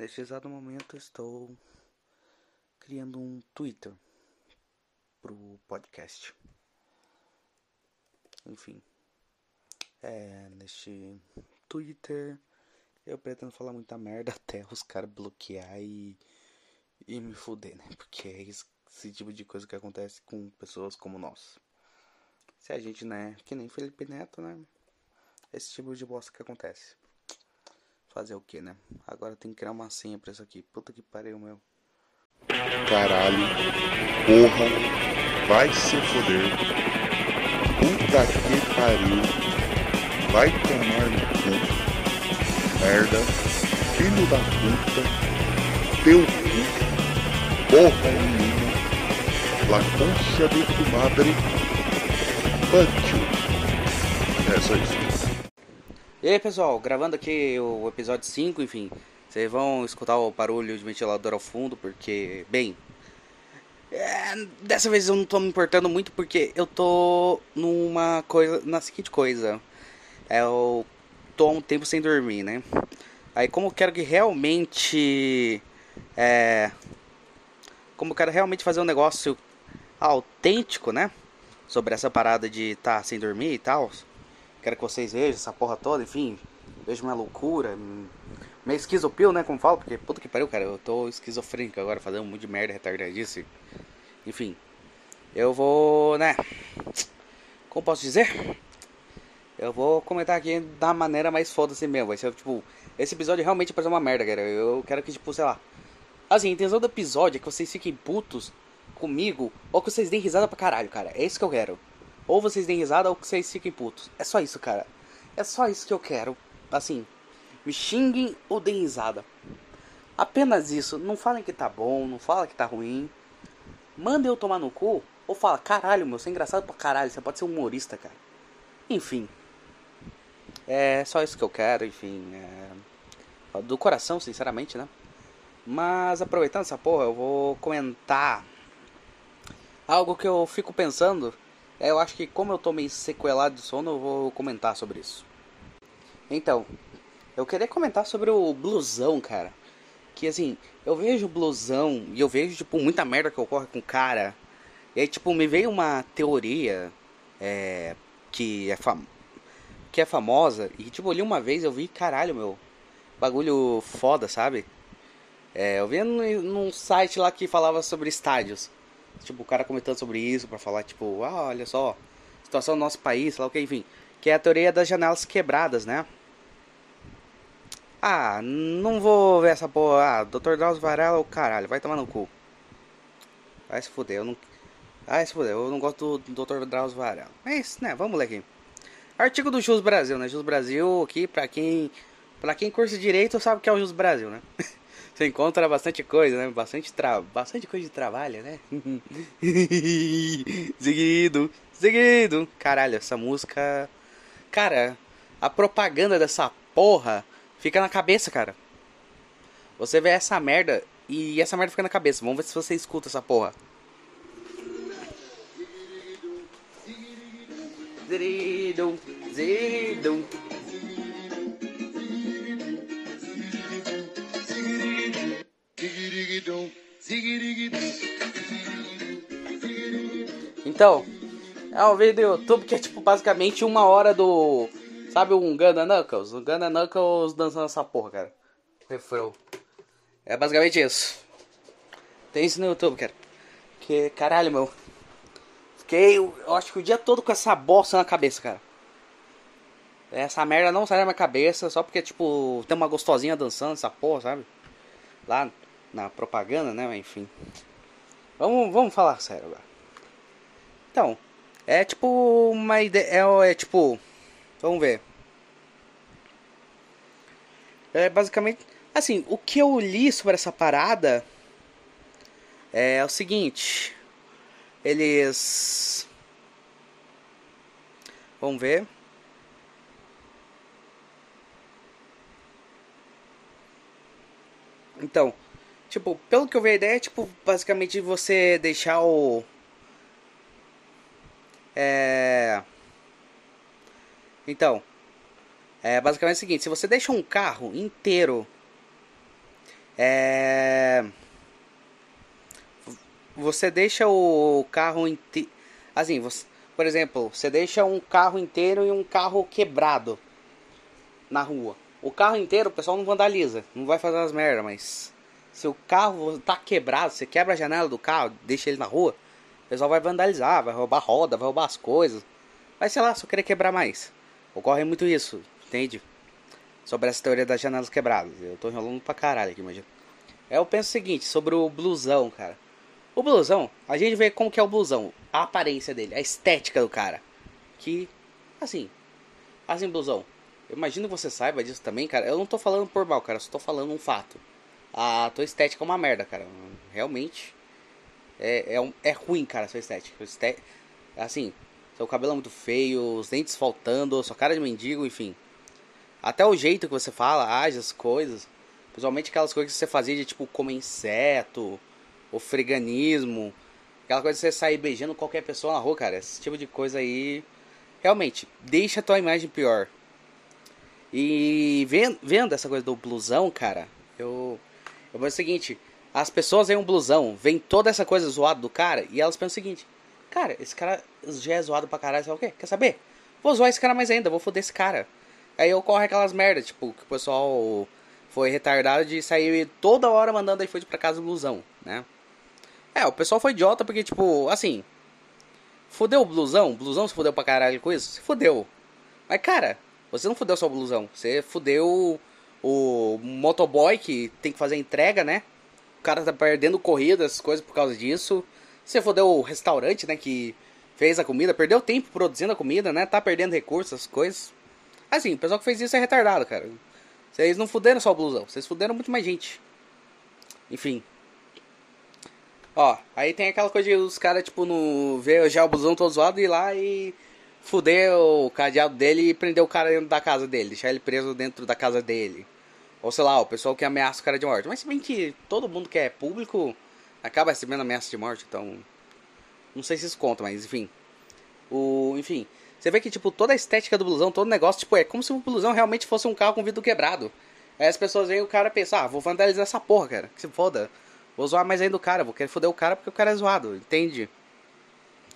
Neste exato momento estou criando um Twitter pro podcast. Enfim, é, neste Twitter eu pretendo falar muita merda até os caras bloquear e, e me fuder, né? Porque é esse, tipo de coisa que acontece com pessoas como nós. Se a gente, né, que nem Felipe Neto, né? Esse tipo de bosta que acontece. Fazer o que, né? Agora tem que criar uma senha pra isso aqui. Puta que pariu, meu. Caralho. Porra. Vai se foder. Puta que pariu. Vai tomar no cu. Merda. Filho da puta. Teu cu. Porra menina. La concha de tu madre. You. É só isso. E aí pessoal, gravando aqui o episódio 5, enfim, vocês vão escutar o barulho de ventilador ao fundo, porque, bem, é, dessa vez eu não tô me importando muito porque eu tô numa coisa, na seguinte coisa, é, eu tô há um tempo sem dormir, né? Aí como eu quero que realmente, é, como eu quero realmente fazer um negócio autêntico, né? Sobre essa parada de estar tá sem dormir e tal Quero que vocês vejam essa porra toda, enfim. Vejo minha loucura. Meio esquizopil, né? Como falo, porque puta que pariu, cara. Eu tô esquizofrênico agora, fazendo um monte de merda retardadice. Enfim. Eu vou, né? Como posso dizer? Eu vou comentar aqui da maneira mais foda-se mesmo. Vai ser tipo. Esse episódio realmente parece uma merda, cara. Eu quero que, tipo, sei lá. Assim, a intenção do episódio é que vocês fiquem putos comigo ou que vocês deem risada pra caralho, cara. É isso que eu quero. Ou vocês deem risada ou vocês fiquem putos. É só isso, cara. É só isso que eu quero. Assim, me xinguem ou deem risada. Apenas isso. Não falem que tá bom, não falem que tá ruim. Mandem eu tomar no cu. Ou fala, caralho, meu, você é engraçado pra caralho. Você pode ser humorista, cara. Enfim. É só isso que eu quero, enfim. É... Do coração, sinceramente, né? Mas aproveitando essa porra, eu vou comentar algo que eu fico pensando é, eu acho que como eu tô meio sequelado de sono, eu vou comentar sobre isso. Então, eu queria comentar sobre o blusão, cara. Que assim, eu vejo blusão e eu vejo, tipo, muita merda que ocorre com o cara. E aí, tipo, me veio uma teoria é, que, é fam que é famosa. E, tipo, ali uma vez eu vi, caralho, meu, bagulho foda, sabe? É, eu vi num, num site lá que falava sobre estádios. Tipo, o cara comentando sobre isso para falar, tipo, ah, olha só, situação do nosso país, sei lá o que, enfim. Que é a teoria das janelas quebradas, né? Ah, não vou ver essa porra. Ah, Dr. Drauzio Varela, o caralho, vai tomar no cu. Vai se fuder, eu não. Vai se fuder, eu não gosto do Dr. Drauzio Varela. Mas, né, vamos ler aqui. Artigo do Jus Brasil, né? Jus Brasil aqui, pra quem. Pra quem cursa direito sabe que é o Jus Brasil, né? Você encontra bastante coisa, né? Bastante, tra... bastante coisa de trabalho, né? seguido, seguido. Caralho, essa música. Cara, a propaganda dessa porra fica na cabeça, cara. Você vê essa merda e essa merda fica na cabeça. Vamos ver se você escuta essa porra. Zidum, zidum. Então, é um vídeo do YouTube que é tipo basicamente uma hora do. Sabe um Gunna Knuckles? O Gunna Knuckles dançando essa porra, cara. Refrão. É basicamente isso. Tem isso no YouTube, cara. Que caralho, meu. Fiquei, eu acho que o dia todo com essa bosta na cabeça, cara. Essa merda não sai da minha cabeça só porque, tipo, tem uma gostosinha dançando essa porra, sabe? Lá na propaganda, né? Enfim. Vamos, vamos falar sério agora. Então, é tipo uma ideia. É, é tipo. Vamos ver. É basicamente. Assim, o que eu li sobre essa parada é o seguinte. Eles. Vamos ver. Então, Tipo, pelo que eu vi a ideia é, tipo, basicamente você deixar o. É. Então. É basicamente o seguinte: se você deixa um carro inteiro É. Você deixa o carro inteiro. Assim, você... por exemplo, você deixa um carro inteiro e um carro quebrado na rua. O carro inteiro o pessoal não vandaliza, não vai fazer as merdas, mas se o carro tá quebrado, você quebra a janela do carro, deixa ele na rua, o pessoal vai vandalizar, vai roubar roda, vai roubar as coisas. Vai, sei lá, só querer quebrar mais. Ocorre muito isso, entende? Sobre essa teoria das janelas quebradas. Eu tô enrolando pra caralho aqui, imagina. Eu penso o seguinte, sobre o blusão, cara. O blusão, a gente vê como que é o blusão. A aparência dele, a estética do cara. Que, assim, assim, blusão. Eu imagino que você saiba disso também, cara. Eu não tô falando por mal, cara. Eu só tô falando um fato. A tua estética é uma merda, cara. Realmente. É, é, um, é ruim, cara, a sua estética. Esté... Assim, seu cabelo é muito feio, os dentes faltando, sua cara de mendigo, enfim. Até o jeito que você fala, age as coisas. Principalmente aquelas coisas que você fazia de tipo comer inseto, o freganismo. Aquela coisa de você sair beijando qualquer pessoa na rua, cara. Esse tipo de coisa aí. Realmente, deixa a tua imagem pior. E vendo, vendo essa coisa do blusão, cara, eu. Eu vou o seguinte: as pessoas veem um blusão, vem toda essa coisa zoada do cara, e elas pensam o seguinte: Cara, esse cara já é zoado pra caralho, sabe o quê? Quer saber? Vou zoar esse cara mais ainda, vou foder esse cara. Aí ocorre aquelas merdas, tipo, que o pessoal foi retardado de sair toda hora mandando iFood pra casa do blusão, né? É, o pessoal foi idiota porque, tipo, assim. Fudeu o blusão? O blusão se fudeu pra caralho com isso? Se fudeu. Mas, cara, você não fudeu só o blusão. Você fudeu o motoboy que tem que fazer entrega, né? O cara tá perdendo corrida, essas coisas por causa disso. Você fodeu o restaurante, né? Que fez a comida, perdeu tempo produzindo a comida, né? Tá perdendo recursos, coisas. Assim, o pessoal que fez isso é retardado, cara. Vocês não fuderam só o blusão, vocês fuderam muito mais gente. Enfim. Ó, aí tem aquela coisa de os caras, tipo, no ver já o blusão todo zoado e ir lá e fuder o cadeado dele e prender o cara dentro da casa dele, deixar ele preso dentro da casa dele. Ou sei lá, o pessoal que ameaça o cara de morte. Mas se bem que todo mundo que é público acaba recebendo ameaça de morte, então. Não sei se isso conta, mas enfim. O. Enfim. Você vê que, tipo, toda a estética do blusão, todo o negócio, tipo, é como se o blusão realmente fosse um carro com vidro quebrado. Aí as pessoas veem o cara pensar, ah, vou vandalizar essa porra, cara. Que se foda. Vou zoar mais ainda o cara, vou querer foder o cara porque o cara é zoado, entende?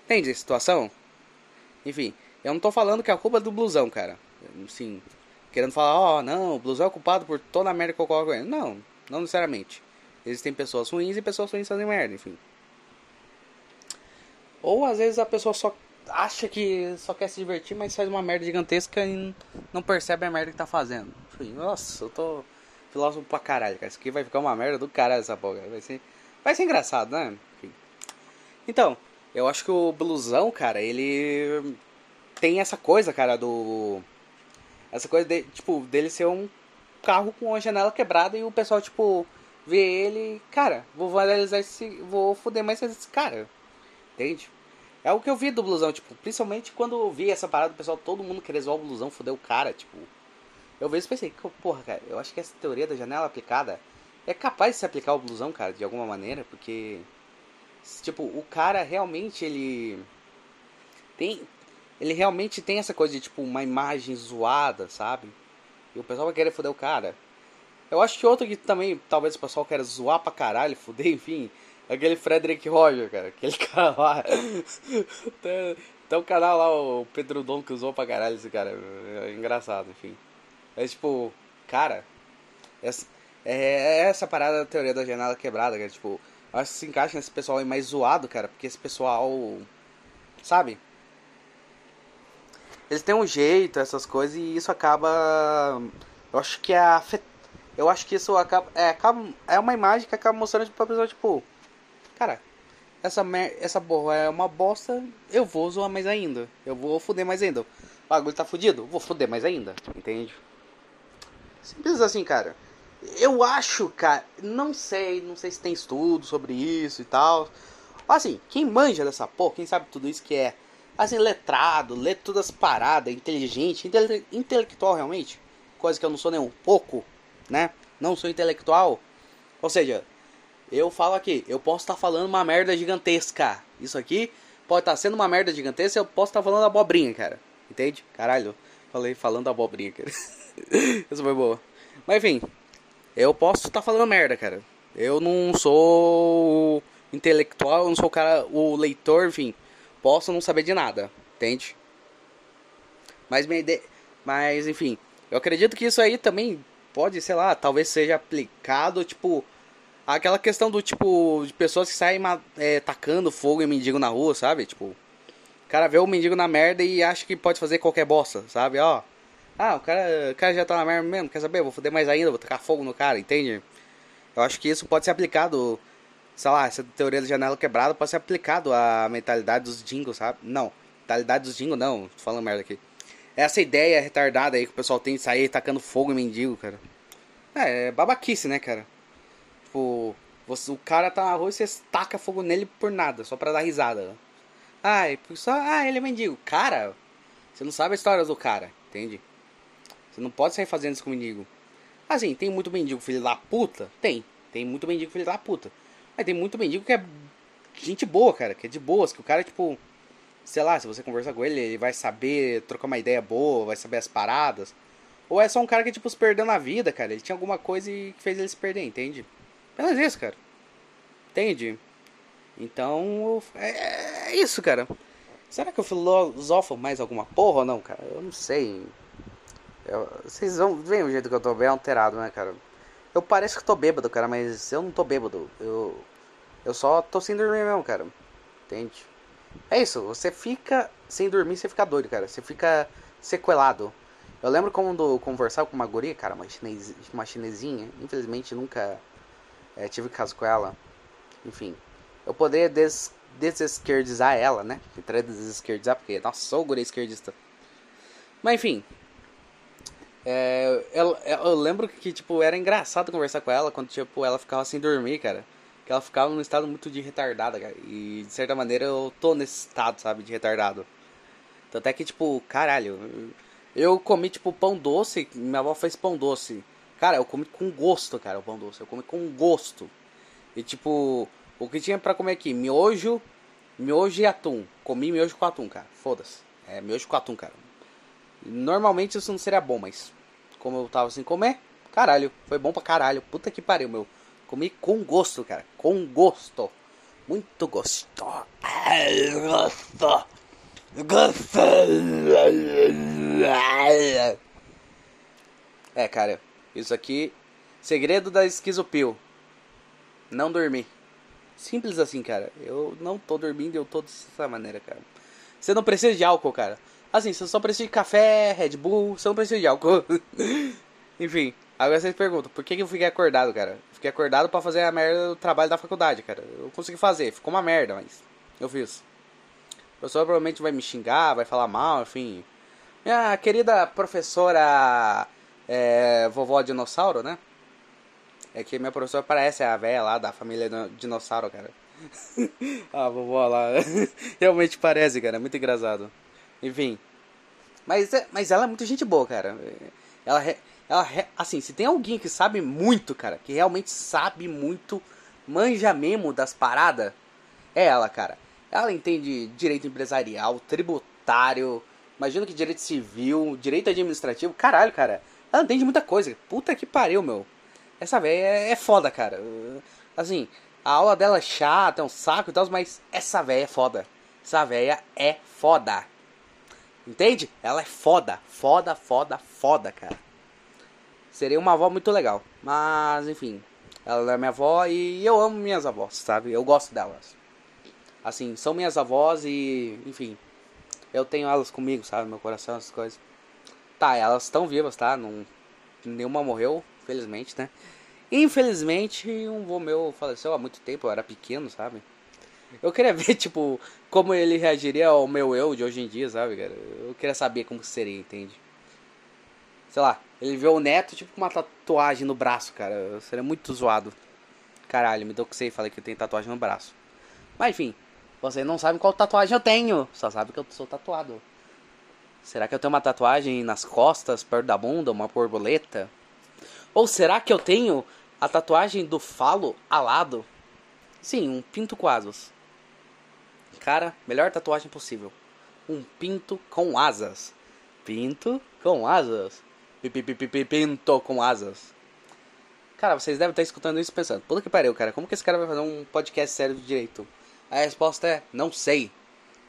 Entende a situação? Enfim, eu não tô falando que a culpa é do blusão, cara. Sim, querendo falar, ó, oh, não, o blusão é culpado por toda a merda que ocorre com ele. Não, não necessariamente. Existem pessoas ruins e pessoas ruins fazem merda, enfim. Ou às vezes a pessoa só acha que só quer se divertir, mas faz uma merda gigantesca e não percebe a merda que tá fazendo. Enfim, nossa, eu tô filósofo pra caralho, cara. Isso aqui vai ficar uma merda do caralho essa porra. Vai ser, vai ser engraçado, né? Enfim. Então, eu acho que o blusão, cara, ele tem essa coisa, cara, do. Essa coisa de, tipo, dele ser um carro com a janela quebrada e o pessoal, tipo, vê ele. Cara, vou vandalizar esse. Vou foder mais esse cara. Entende? É o que eu vi do blusão, tipo, principalmente quando eu vi essa parada do pessoal, todo mundo querer zoar o blusão, foder o cara, tipo. Eu vejo e pensei, porra, cara, eu acho que essa teoria da janela aplicada é capaz de se aplicar ao blusão, cara, de alguma maneira, porque Tipo, o cara realmente ele tem ele realmente tem essa coisa de tipo uma imagem zoada, sabe? E o pessoal vai querer foder o cara. Eu acho que outro que também talvez o pessoal queira zoar pra caralho, foder, enfim, é aquele Frederick Roger, cara, aquele cara lá. tem, tem um canal lá, o Pedro Dom que usou pra caralho esse cara. É engraçado, enfim. É tipo, cara, essa, é, é essa parada da teoria da janela quebrada, cara, tipo, acho que se encaixa nesse pessoal aí mais zoado, cara, porque esse pessoal. Sabe? Eles têm um jeito, essas coisas, e isso acaba. Eu acho que é. Eu acho que isso acaba. É, acaba... é uma imagem que acaba mostrando pra pessoa, tipo. Cara, essa, mer... essa porra é uma bosta, eu vou zoar mais ainda. Eu vou foder mais ainda. O bagulho tá fudido, vou foder mais ainda. Entende? Simples assim, cara. Eu acho, cara, não sei, não sei se tem estudo sobre isso e tal. Assim, quem manja dessa porra, quem sabe tudo isso que é, assim, letrado, lê todas as paradas, inteligente, intele intelectual realmente, coisa que eu não sou nem um pouco, né? Não sou intelectual. Ou seja, eu falo aqui, eu posso estar tá falando uma merda gigantesca. Isso aqui pode estar tá sendo uma merda gigantesca, eu posso estar tá falando abobrinha, cara. Entende? Caralho, falei falando abobrinha, cara. Isso foi boa. Mas enfim, eu posso estar tá falando merda, cara. Eu não sou intelectual, eu não sou o cara, o leitor, enfim. Posso não saber de nada, entende? Mas minha ideia, mas enfim, eu acredito que isso aí também pode, sei lá, talvez seja aplicado, tipo, aquela questão do tipo de pessoas que saem é, tacando fogo em mendigo na rua, sabe? Tipo, o cara vê o mendigo na merda e acha que pode fazer qualquer bosta, sabe? Ó, ah, o cara, o cara já tá na merda mesmo, quer saber? Vou foder mais ainda, vou tacar fogo no cara, entende? Eu acho que isso pode ser aplicado, sei lá, essa teoria da janela quebrada pode ser aplicado à mentalidade dos dingos, sabe? Não, mentalidade dos dingos não, tô falando merda aqui. Essa ideia retardada aí que o pessoal tem de sair tacando fogo em mendigo, cara. É, é babaquice, né, cara? Tipo, você, o cara tá na rua e você taca fogo nele por nada, só pra dar risada. Ai, só, ah, ele é mendigo. Cara, você não sabe a história do cara, entende? Você não pode sair fazendo isso com mendigo. Assim, tem muito mendigo filho da puta? Tem. Tem muito mendigo filho da puta. Mas tem muito mendigo que é gente boa, cara. Que é de boas. Que o cara, tipo... Sei lá, se você conversar com ele, ele vai saber trocar uma ideia boa, vai saber as paradas. Ou é só um cara que, tipo, se perdeu na vida, cara. Ele tinha alguma coisa que fez ele se perder, entende? Apenas isso, cara. Entende? Então, é, é isso, cara. Será que eu filosofo mais alguma porra ou não, cara? Eu não sei. Eu, vocês vão ver o jeito que eu tô bem alterado, né, cara? Eu pareço que tô bêbado, cara, mas eu não tô bêbado. Eu, eu só tô sem dormir mesmo, cara. Entende? É isso, você fica sem dormir, você fica doido, cara. Você fica sequelado. Eu lembro quando conversava com uma guria, cara, uma, chinês, uma chinesinha. Infelizmente nunca é, tive caso com ela. Enfim, eu poderia des, desesquerdizar ela, né? Tentar desesquerdizar, porque, nossa, sou guria esquerdista. Mas enfim, é, eu, eu, lembro que, tipo, era engraçado conversar com ela quando, tipo, ela ficava sem dormir, cara. Que ela ficava num estado muito de retardada, cara. E, de certa maneira, eu tô nesse estado, sabe, de retardado. Tanto é que, tipo, caralho, eu comi, tipo, pão doce, minha avó fez pão doce. Cara, eu comi com gosto, cara, o pão doce. Eu comi com gosto. E, tipo, o que tinha pra comer aqui? Miojo, miojo e atum. Comi miojo com atum, cara. Foda-se. É, miojo com atum, cara. Normalmente isso não seria bom, mas como eu tava sem comer, caralho, foi bom pra caralho. Puta que pariu, meu. Comi com gosto, cara. Com gosto. Muito gosto. Gosto. Gosto. É, cara. Isso aqui. Segredo da esquizopil. Não dormir. Simples assim, cara. Eu não tô dormindo, eu tô dessa maneira, cara. Você não precisa de álcool, cara. Assim, você só precisa de café, Red Bull, você não precisa de álcool. Enfim, agora vocês perguntam, por que, eu fiquei acordado, cara? fiquei acordado para fazer a merda do trabalho da faculdade, cara. Eu consegui fazer, ficou uma merda, mas eu fiz. O professor provavelmente vai me xingar, vai falar mal, enfim. Minha querida professora é, vovó dinossauro, né? É que minha professora parece a velha lá da família dinossauro, cara. a vovó lá. Realmente parece, cara. Muito engraçado. Enfim. Mas, é, mas ela é muito gente boa, cara. Ela, ela, assim, se tem alguém que sabe muito, cara, que realmente sabe muito, manja mesmo das paradas, é ela, cara. Ela entende direito empresarial, tributário, imagino que direito civil, direito administrativo, caralho, cara. Ela entende muita coisa. Puta que pariu, meu. Essa velha é, é foda, cara. Assim, a aula dela é chata, é um saco e tal, mas essa velha é foda. Essa velha é foda. Entende? Ela é foda, foda, foda, foda, cara. Seria uma avó muito legal. Mas, enfim. Ela é minha avó e eu amo minhas avós, sabe? Eu gosto delas. Assim, são minhas avós e, enfim. Eu tenho elas comigo, sabe? Meu coração, essas coisas. Tá, elas estão vivas, tá? Não, nenhuma morreu, felizmente, né? Infelizmente, um vô meu faleceu há muito tempo, eu era pequeno, sabe? Eu queria ver, tipo, como ele reagiria ao meu eu de hoje em dia, sabe, cara? Eu queria saber como seria, entende? Sei lá, ele vê o neto, tipo, com uma tatuagem no braço, cara. Seria muito zoado. Caralho, me doxei e falei que eu tenho tatuagem no braço. Mas enfim, você não sabe qual tatuagem eu tenho. Só sabe que eu sou tatuado. Será que eu tenho uma tatuagem nas costas, perto da bunda, uma borboleta? Ou será que eu tenho a tatuagem do falo alado? Sim, um pinto asas. Cara, melhor tatuagem possível. Um pinto com asas. Pinto com asas. Pinto com asas. Cara, vocês devem estar escutando isso pensando, puta que pariu, cara, como que esse cara vai fazer um podcast sério de direito? A resposta é, não sei.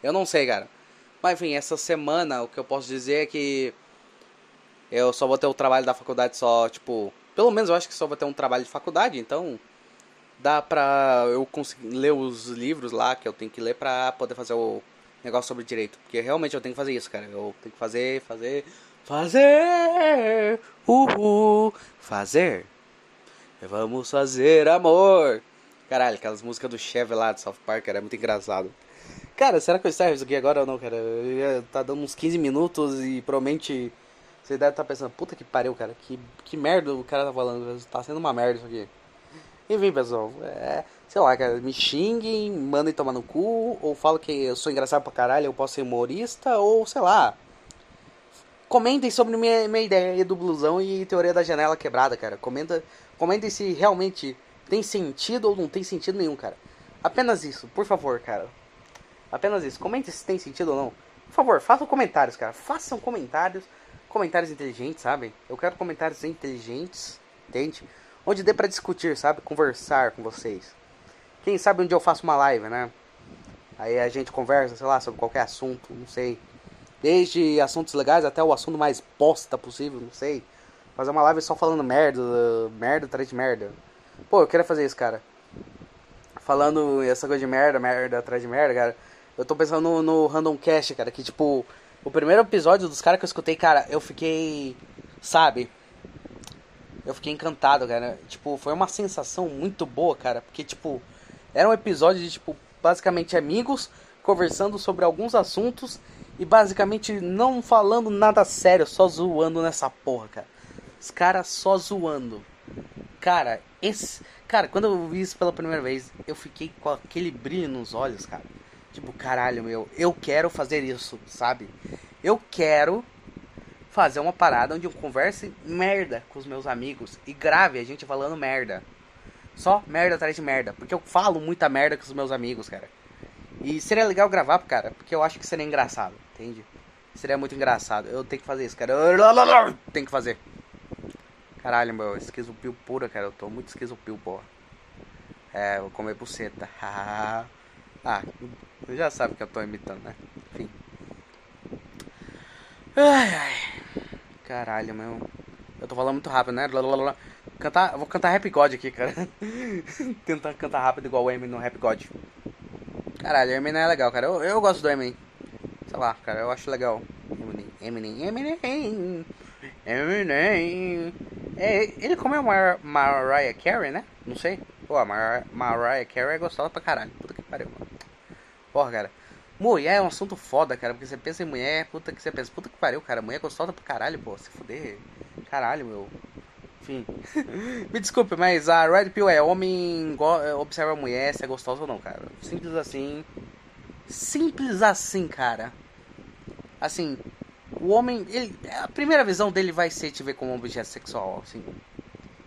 Eu não sei, cara. Mas enfim, essa semana o que eu posso dizer é que eu só vou ter o trabalho da faculdade só, tipo, pelo menos eu acho que só vou ter um trabalho de faculdade, então dá pra eu conseguir ler os livros lá que eu tenho que ler pra poder fazer o negócio sobre direito. Porque realmente eu tenho que fazer isso, cara. Eu tenho que fazer, fazer, fazer, uhul, fazer. Vamos fazer amor. Caralho, aquelas músicas do Chevy lá de South Park, era muito engraçado. Cara, será que eu encerro isso aqui agora ou não, cara? Tá dando uns 15 minutos e provavelmente você deve estar tá pensando, puta que pariu, cara, que, que merda o cara tá falando, tá sendo uma merda isso aqui. Enfim, pessoal, é, sei lá, cara, me xinguem, mandem tomar no cu, ou falam que eu sou engraçado pra caralho, eu posso ser humorista, ou sei lá. Comentem sobre minha, minha ideia do blusão e teoria da janela quebrada, cara. Comenta, comentem se realmente tem sentido ou não tem sentido nenhum, cara. Apenas isso, por favor, cara. Apenas isso. Comentem se tem sentido ou não. Por favor, façam comentários, cara. Façam comentários comentários inteligentes, sabe? Eu quero comentários inteligentes, entende? Onde dê para discutir, sabe? Conversar com vocês. Quem sabe um dia eu faço uma live, né? Aí a gente conversa, sei lá, sobre qualquer assunto, não sei. Desde assuntos legais até o assunto mais bosta possível, não sei. Fazer uma live só falando merda, merda atrás de merda. Pô, eu queria fazer isso, cara. Falando essa coisa de merda, merda atrás de merda, cara. Eu tô pensando no, no Random Cast, cara, que tipo o primeiro episódio dos caras que eu escutei, cara, eu fiquei. Sabe? Eu fiquei encantado, cara. Tipo, foi uma sensação muito boa, cara. Porque, tipo, era um episódio de, tipo, basicamente amigos conversando sobre alguns assuntos e basicamente não falando nada sério, só zoando nessa porra, cara. Os caras só zoando. Cara, esse. Cara, quando eu vi isso pela primeira vez, eu fiquei com aquele brilho nos olhos, cara. Tipo, caralho, meu, eu quero fazer isso, sabe? Eu quero fazer uma parada onde eu converse merda com os meus amigos e grave a gente falando merda. Só merda atrás de merda. Porque eu falo muita merda com os meus amigos, cara. E seria legal gravar, cara, porque eu acho que seria engraçado, entende? Seria muito engraçado. Eu tenho que fazer isso, cara. Eu tenho que fazer. Caralho, meu, esquizopil pura, cara. Eu tô muito esquizopil, porra. É, vou comer buceta. ah, já sabe que eu tô imitando, né? Enfim. Ai, ai. Caralho, meu. Eu tô falando muito rápido, né? Cantar, vou cantar Rap God aqui, cara. Tentar cantar rápido igual o Eminem no Rap God. Caralho, o Eminem é legal, cara. Eu, eu gosto do Eminem. Sei lá, cara, eu acho legal. Eminem, Eminem, Eminem. Eminem. É, ele comeu Mar Mariah Carey, né? Não sei. Pô, a Mar Mariah Carey é gostosa pra caralho. Puta que pariu, mano. Porra, cara. Mulher é um assunto foda, cara. Porque você pensa em mulher, puta que você pensa, puta que pariu, cara. Mulher é gostosa pra caralho, pô. Se fuder. Caralho, meu. Enfim. Me desculpe, mas a Red Pill é homem é, observa a mulher se é gostosa ou não, cara. Simples assim. Simples assim, cara. Assim, o homem, ele, a primeira visão dele vai ser te ver como um objeto sexual, assim.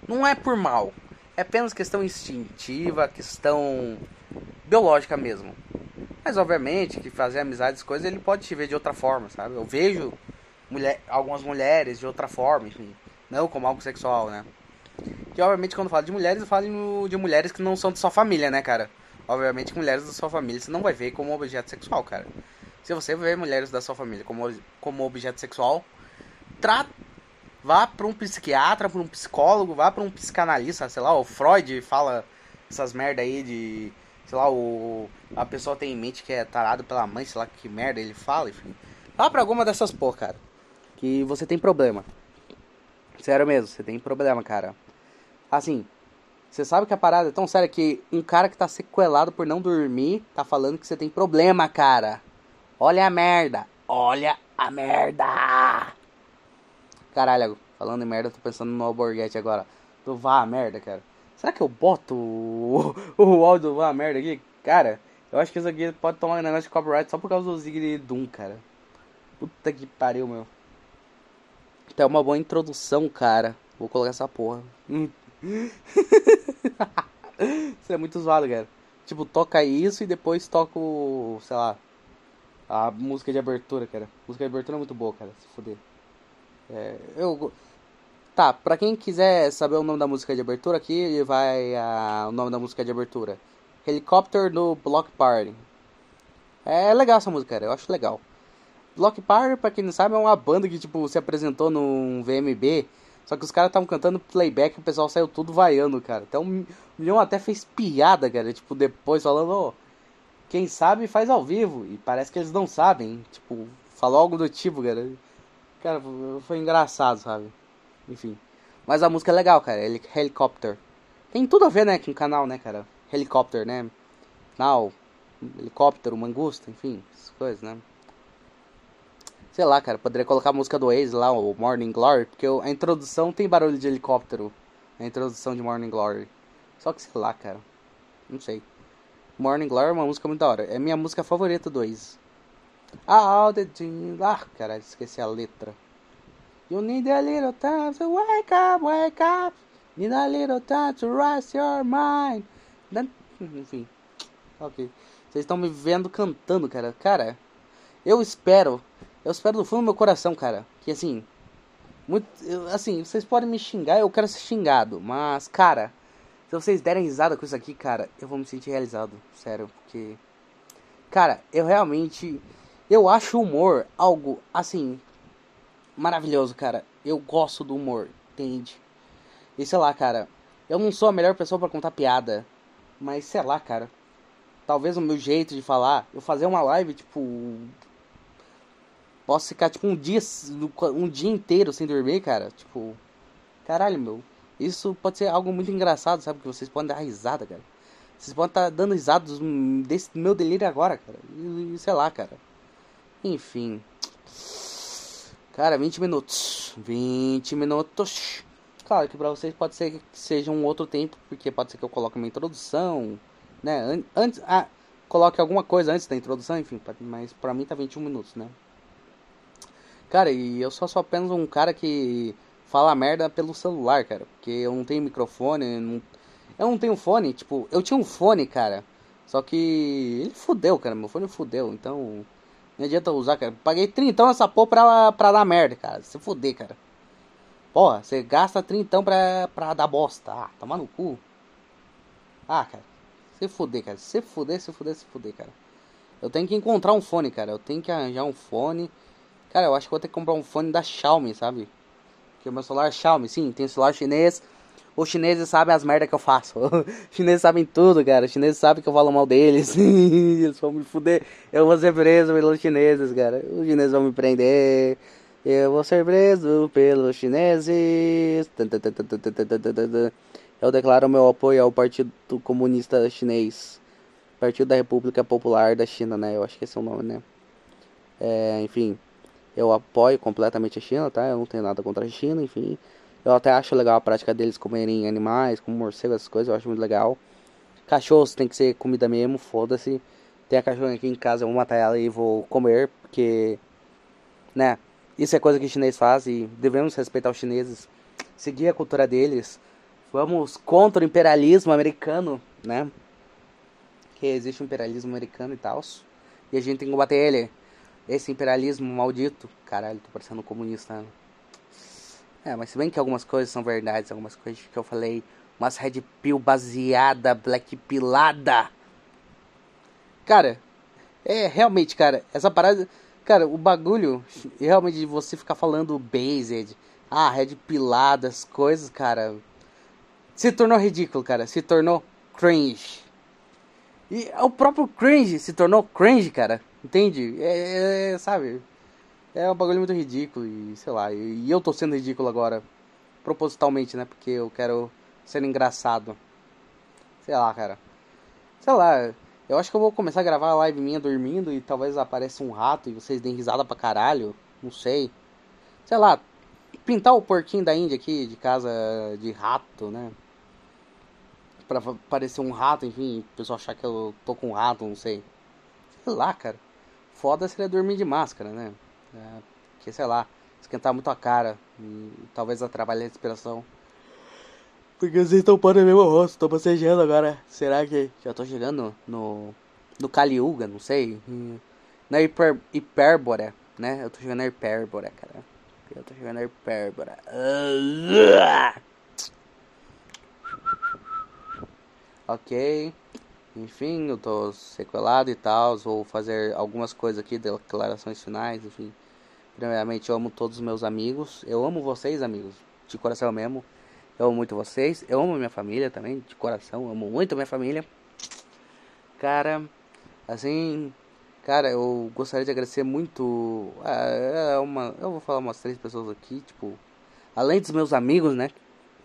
Não é por mal. É apenas questão instintiva, questão biológica mesmo. Mas obviamente que fazer amizades, coisas, ele pode te ver de outra forma, sabe? Eu vejo mulher, algumas mulheres de outra forma, enfim. Não como algo sexual, né? Que obviamente quando eu falo de mulheres, eu falo de mulheres que não são de sua família, né, cara? Obviamente mulheres da sua família você não vai ver como objeto sexual, cara. Se você vê mulheres da sua família como, como objeto sexual, tra vá para um psiquiatra, para um psicólogo, vá para um psicanalista, sei lá, o Freud fala essas merda aí de sei lá, o, a pessoa tem em mente que é tarado pela mãe, sei lá que merda ele fala, enfim. Vá pra alguma dessas porra, cara. Que você tem problema. Sério mesmo, você tem problema, cara. Assim, você sabe que a parada é tão séria que um cara que tá sequelado por não dormir tá falando que você tem problema, cara. Olha a merda. Olha a merda. Caralho, falando em merda, tô pensando no Alborguete agora. Tu vá a merda, cara. Será que eu boto o, o áudio uma merda aqui? Cara, eu acho que isso aqui pode tomar um negócio de copyright só por causa do Zig Doom, cara. Puta que pariu, meu. Até uma boa introdução, cara. Vou colocar essa porra. isso é muito zoado, cara. Tipo, toca isso e depois toca o. sei lá. A música de abertura, cara. A música de abertura é muito boa, cara. Se foder. É, eu Tá, pra quem quiser saber o nome da música de abertura, aqui vai a, o nome da música de abertura. Helicopter do Block Party. É legal essa música, cara, eu acho legal. Block Party, pra quem não sabe, é uma banda que, tipo, se apresentou num VMB, só que os caras estavam cantando playback e o pessoal saiu tudo vaiando, cara. Então o Milhão até fez piada, cara, tipo, depois falando, oh, quem sabe faz ao vivo. E parece que eles não sabem, tipo, falou algo do tipo, cara. Cara, foi engraçado, sabe? Enfim. Mas a música é legal, cara. Hel Helicopter. Tem tudo a ver, né, com o canal, né, cara? Helicopter, né? Canal, helicóptero, mangusta, enfim, essas coisas, né? Sei lá, cara, poderia colocar a música do Waze lá, o Morning Glory, porque a introdução tem barulho de helicóptero. A introdução de Morning Glory. Só que sei lá, cara. Não sei. Morning Glory é uma música muito da hora. É minha música favorita do Waze. All the. Ah, caralho, esqueci a letra. You need a little time to wake up, wake up. Need a little time to rest your mind. Enfim. Ok. Vocês estão me vendo cantando, cara. Cara, eu espero. Eu espero do fundo do meu coração, cara. Que assim. Muito, assim, vocês podem me xingar, eu quero ser xingado. Mas, cara, se vocês derem risada com isso aqui, cara, eu vou me sentir realizado. Sério, porque. Cara, eu realmente. Eu acho o humor algo, assim. Maravilhoso, cara. Eu gosto do humor, entende? E sei lá, cara. Eu não sou a melhor pessoa para contar piada. Mas sei lá, cara. Talvez o meu jeito de falar. Eu fazer uma live, tipo. Posso ficar, tipo, um dia. Um dia inteiro sem dormir, cara. Tipo. Caralho, meu. Isso pode ser algo muito engraçado, sabe? Que vocês podem dar risada, cara. Vocês podem estar tá dando risadas desse meu delírio agora, cara. E, sei lá, cara. Enfim. Cara, 20 minutos. 20 minutos. Claro que pra vocês pode ser que seja um outro tempo, porque pode ser que eu coloque uma introdução, né? Antes, ah, coloque alguma coisa antes da introdução, enfim, mas pra mim tá 21 minutos, né? Cara, e eu só sou apenas um cara que fala merda pelo celular, cara. Porque eu não tenho microfone, não... eu não tenho fone, tipo, eu tinha um fone, cara. Só que ele fudeu, cara, meu fone fudeu, então não adianta usar, cara. Paguei 30 nessa porra pra, pra dar merda, cara. Se fuder, cara. Porra, você gasta 30 pra, pra dar bosta. Ah, toma no cu. Ah, cara. Se fuder, cara. Se fuder, se fuder, se fuder, cara. Eu tenho que encontrar um fone, cara. Eu tenho que arranjar um fone. Cara, eu acho que vou ter que comprar um fone da Xiaomi, sabe? Porque o meu celular é Xiaomi, sim, tem celular chinês. Os chineses sabem as merdas que eu faço. Os chineses sabem tudo, cara. Os chineses sabem que eu falo mal deles. Eles vão me fuder. Eu vou ser preso pelos chineses, cara. Os chineses vão me prender. Eu vou ser preso pelos chineses. Eu declaro meu apoio ao Partido Comunista Chinês. Partido da República Popular da China, né? Eu acho que esse é o nome, né? É, enfim. Eu apoio completamente a China, tá? Eu não tenho nada contra a China, enfim. Eu até acho legal a prática deles comerem animais, como morcego, essas coisas, eu acho muito legal. Cachorros tem que ser comida mesmo, foda-se. Tem a cachorra aqui em casa, eu vou matar ela e vou comer, porque, né? Isso é coisa que chinês faz e devemos respeitar os chineses, seguir a cultura deles. Vamos contra o imperialismo americano, né? Que existe o imperialismo americano e tal. E a gente tem que combater ele. Esse imperialismo maldito. Caralho, tô parecendo um comunista. Né? É, mas se bem que algumas coisas são verdades, algumas coisas que eu falei. Umas red pill baseada, black pilada. Cara, é realmente, cara, essa parada. Cara, o bagulho realmente de você ficar falando based, ah, red piladas, coisas, cara. Se tornou ridículo, cara. Se tornou cringe. E o próprio cringe se tornou cringe, cara. Entende? É, é, sabe? É um bagulho muito ridículo e sei lá. E, eu tô sendo ridículo agora. Propositalmente, né? Porque eu quero ser engraçado. Sei lá, cara. Sei lá. Eu acho que eu vou começar a gravar a live minha dormindo e talvez apareça um rato e vocês deem risada pra caralho. Não sei. Sei lá. Pintar o porquinho da Índia aqui de casa de rato, né? Pra parecer um rato, enfim. O pessoal achar que eu tô com um rato, não sei. Sei lá, cara. Foda seria dormir de máscara, né? É, que sei lá, esquentar muito a cara e talvez atrapalhe a respiração. Porque vocês estão pondo meu rosto, tô bocejando agora. Será que já tô chegando no. no Kaliuga, não sei? Na hiper, hipérbora, né? Eu tô chegando na hipérbora, cara. Eu tô chegando a hipérbora. Ok. Enfim, eu tô sequelado e tal. Vou fazer algumas coisas aqui, declarações finais, enfim. Primeiramente, eu amo todos os meus amigos. Eu amo vocês, amigos. De coração mesmo. Eu amo muito vocês. Eu amo minha família também, de coração. Amo muito minha família. Cara, assim, cara, eu gostaria de agradecer muito. É uma, eu vou falar umas três pessoas aqui, tipo, além dos meus amigos, né?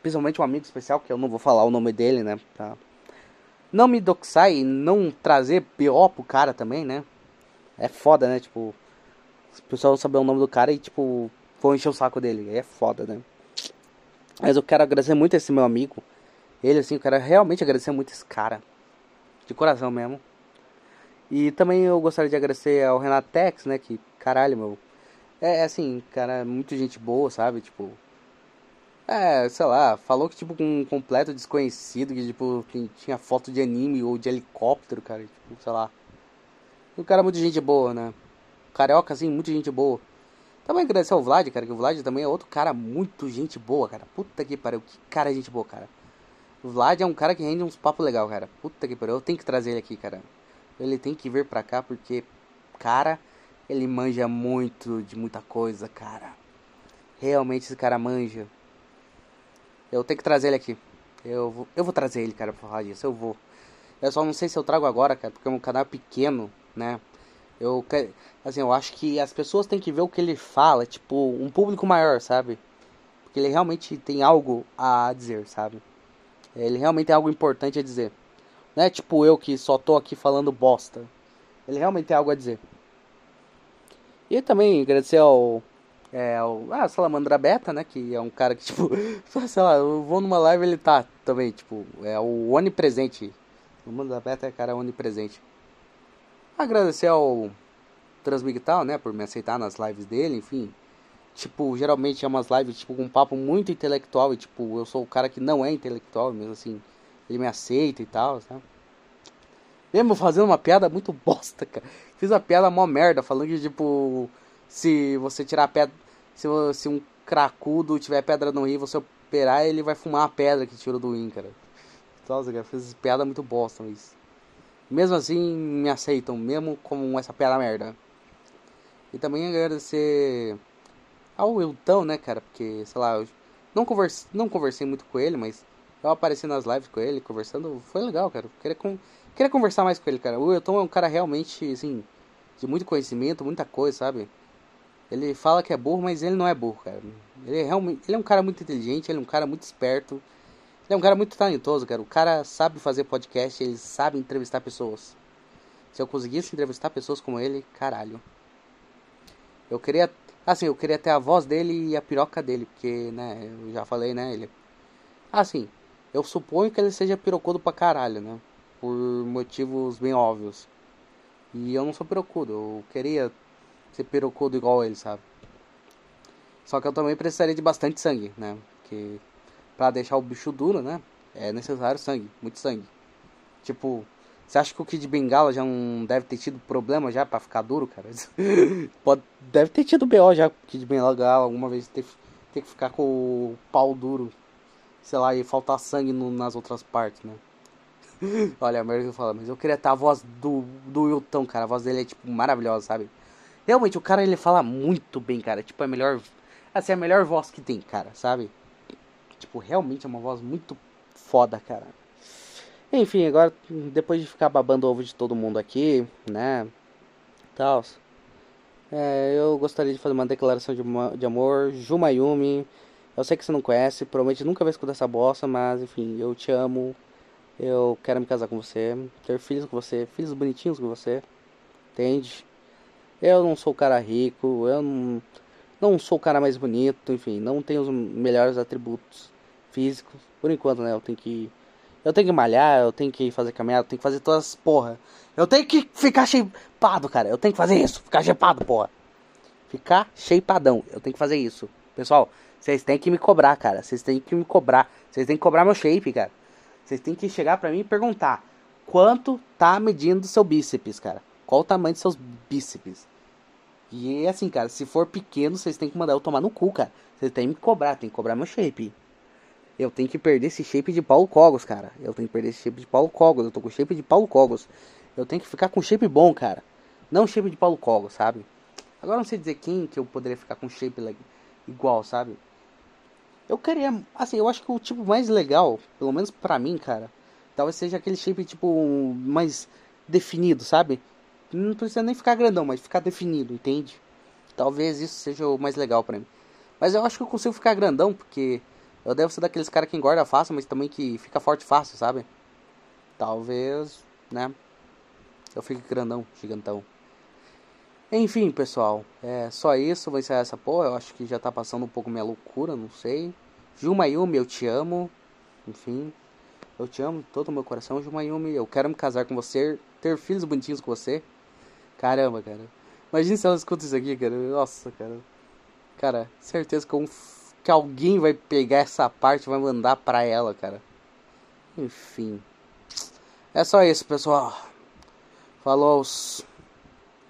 Principalmente um amigo especial que eu não vou falar o nome dele, né? Tá? Não me doxar e não trazer BO pro cara também, né? É foda, né? Tipo, o pessoal saber o nome do cara e, tipo, vou encher o saco dele. É foda, né? Mas eu quero agradecer muito esse meu amigo. Ele, assim, eu quero realmente agradecer muito esse cara. De coração mesmo. E também eu gostaria de agradecer ao Renato Tex, né? Que, caralho, meu. É, é assim, cara, muito gente boa, sabe? Tipo. É, sei lá, falou que, tipo, com um completo desconhecido, que, tipo, que tinha foto de anime ou de helicóptero, cara, tipo, sei lá. O cara é muito gente boa, né? Carioca, assim, muito gente boa. Também agradecer ao Vlad, cara, que o Vlad também é outro cara muito gente boa, cara. Puta que pariu, que cara gente boa, cara. O Vlad é um cara que rende uns papos legal, cara. Puta que pariu. Eu tenho que trazer ele aqui, cara. Ele tem que vir pra cá porque, cara, ele manja muito de muita coisa, cara. Realmente esse cara manja. Eu tenho que trazer ele aqui. Eu vou, eu vou trazer ele, cara, pra falar disso. Eu vou. Eu só não sei se eu trago agora, cara, porque é um canal pequeno, né? Eu assim, eu acho que as pessoas têm que ver o que ele fala, tipo, um público maior, sabe? Porque ele realmente tem algo a dizer, sabe? Ele realmente tem algo importante a dizer. Não é tipo eu que só tô aqui falando bosta. Ele realmente tem algo a dizer. E também agradecer ao. É, ao ah, Salamandra Beta, né? Que é um cara que, tipo, sei lá, eu vou numa live ele tá também, tipo, é o onipresente. O Salamandra Beta é cara onipresente. Agradecer ao Transmigtal, né? Por me aceitar nas lives dele, enfim. Tipo, geralmente é umas lives tipo, com um papo muito intelectual e tipo, eu sou o cara que não é intelectual, mesmo assim, ele me aceita e tal, sabe? Mesmo fazendo uma piada muito bosta, cara. Fiz uma piada mó merda, falando que, tipo, se você tirar pedra. Se, se um cracudo tiver pedra no rio, você operar, ele vai fumar a pedra que tirou do rim, cara. Nossa, cara, fiz piada muito bosta, mas. Mesmo assim, me aceitam, mesmo com essa piada merda. E também agradecer ao Wilton, né, cara? Porque, sei lá, eu não, converse, não conversei muito com ele, mas eu apareci nas lives com ele, conversando, foi legal, cara. Queria, com, queria conversar mais com ele, cara. O Wilton é um cara realmente, assim, de muito conhecimento, muita coisa, sabe? Ele fala que é burro, mas ele não é burro, cara. Ele é realmente, ele é um cara muito inteligente, ele é um cara muito esperto. Ele é um cara muito talentoso, cara. O cara sabe fazer podcast, ele sabe entrevistar pessoas. Se eu conseguisse entrevistar pessoas como ele, caralho. Eu queria Assim, eu queria ter a voz dele e a piroca dele, porque, né, eu já falei, né, ele... Assim, eu suponho que ele seja pirocudo pra caralho, né, por motivos bem óbvios. E eu não sou pirocudo, eu queria ser pirocudo igual ele, sabe? Só que eu também precisaria de bastante sangue, né, porque pra deixar o bicho duro, né, é necessário sangue, muito sangue. Tipo, você acha que o Kid Bengala já não deve ter tido problema já pra ficar duro, cara? Pode, deve ter tido BO já, Kid Bengala alguma vez ter, ter que ficar com o pau duro, sei lá, e faltar sangue no, nas outras partes, né? Olha, a eu falo, mas eu queria ter a voz do, do Wilton, cara. A voz dele é, tipo, maravilhosa, sabe? Realmente, o cara, ele fala muito bem, cara. Tipo, é a melhor... Assim, é a melhor voz que tem, cara, sabe? Tipo, realmente é uma voz muito foda, cara. Enfim, agora depois de ficar babando ovo de todo mundo aqui, né? Tal. É, eu gostaria de fazer uma declaração de, de amor. Jumayumi. Eu sei que você não conhece, provavelmente nunca vai escutar essa bosta, mas enfim, eu te amo. Eu quero me casar com você, ter filhos com você, filhos bonitinhos com você. Entende? Eu não sou o cara rico, eu não, não sou o cara mais bonito, enfim, não tenho os melhores atributos físicos. Por enquanto, né? Eu tenho que eu tenho que malhar, eu tenho que fazer caminhada, eu tenho que fazer todas as porra. Eu tenho que ficar shapeado, cara. Eu tenho que fazer isso, ficar shapeado, porra. Ficar shapeadão. Eu tenho que fazer isso. Pessoal, vocês têm que me cobrar, cara. Vocês têm que me cobrar. Vocês têm que cobrar meu shape, cara. Vocês têm que chegar pra mim e perguntar: quanto tá medindo seu bíceps, cara? Qual o tamanho dos seus bíceps? E assim, cara, se for pequeno, vocês têm que mandar eu tomar no cu, cara. Vocês têm que me cobrar, tem que cobrar meu shape. Eu tenho que perder esse shape de Paulo Cogos, cara. Eu tenho que perder esse shape de Paulo Cogos. Eu tô com shape de Paulo Cogos. Eu tenho que ficar com shape bom, cara. Não shape de Paulo Cogos, sabe? Agora não sei dizer quem que eu poderia ficar com shape igual, sabe? Eu queria, assim, eu acho que o tipo mais legal, pelo menos pra mim, cara, talvez seja aquele shape tipo mais definido, sabe? Não precisa nem ficar grandão, mas ficar definido, entende? Talvez isso seja o mais legal pra mim. Mas eu acho que eu consigo ficar grandão, porque eu devo ser daqueles caras que engorda fácil, mas também que fica forte fácil, sabe? Talvez, né? Eu fique grandão, gigantão. Enfim, pessoal, é só isso. Vou encerrar essa porra. Eu acho que já tá passando um pouco minha loucura, não sei. Jumayumi, eu te amo. Enfim, eu te amo de todo o meu coração, Jumayumi. Eu quero me casar com você, ter filhos bonitinhos com você. Caramba, cara. Imagina se ela escuta isso aqui, cara. Nossa, cara. Cara, certeza que, um, que alguém vai pegar essa parte e vai mandar pra ela, cara. Enfim. É só isso, pessoal. Falou. -se.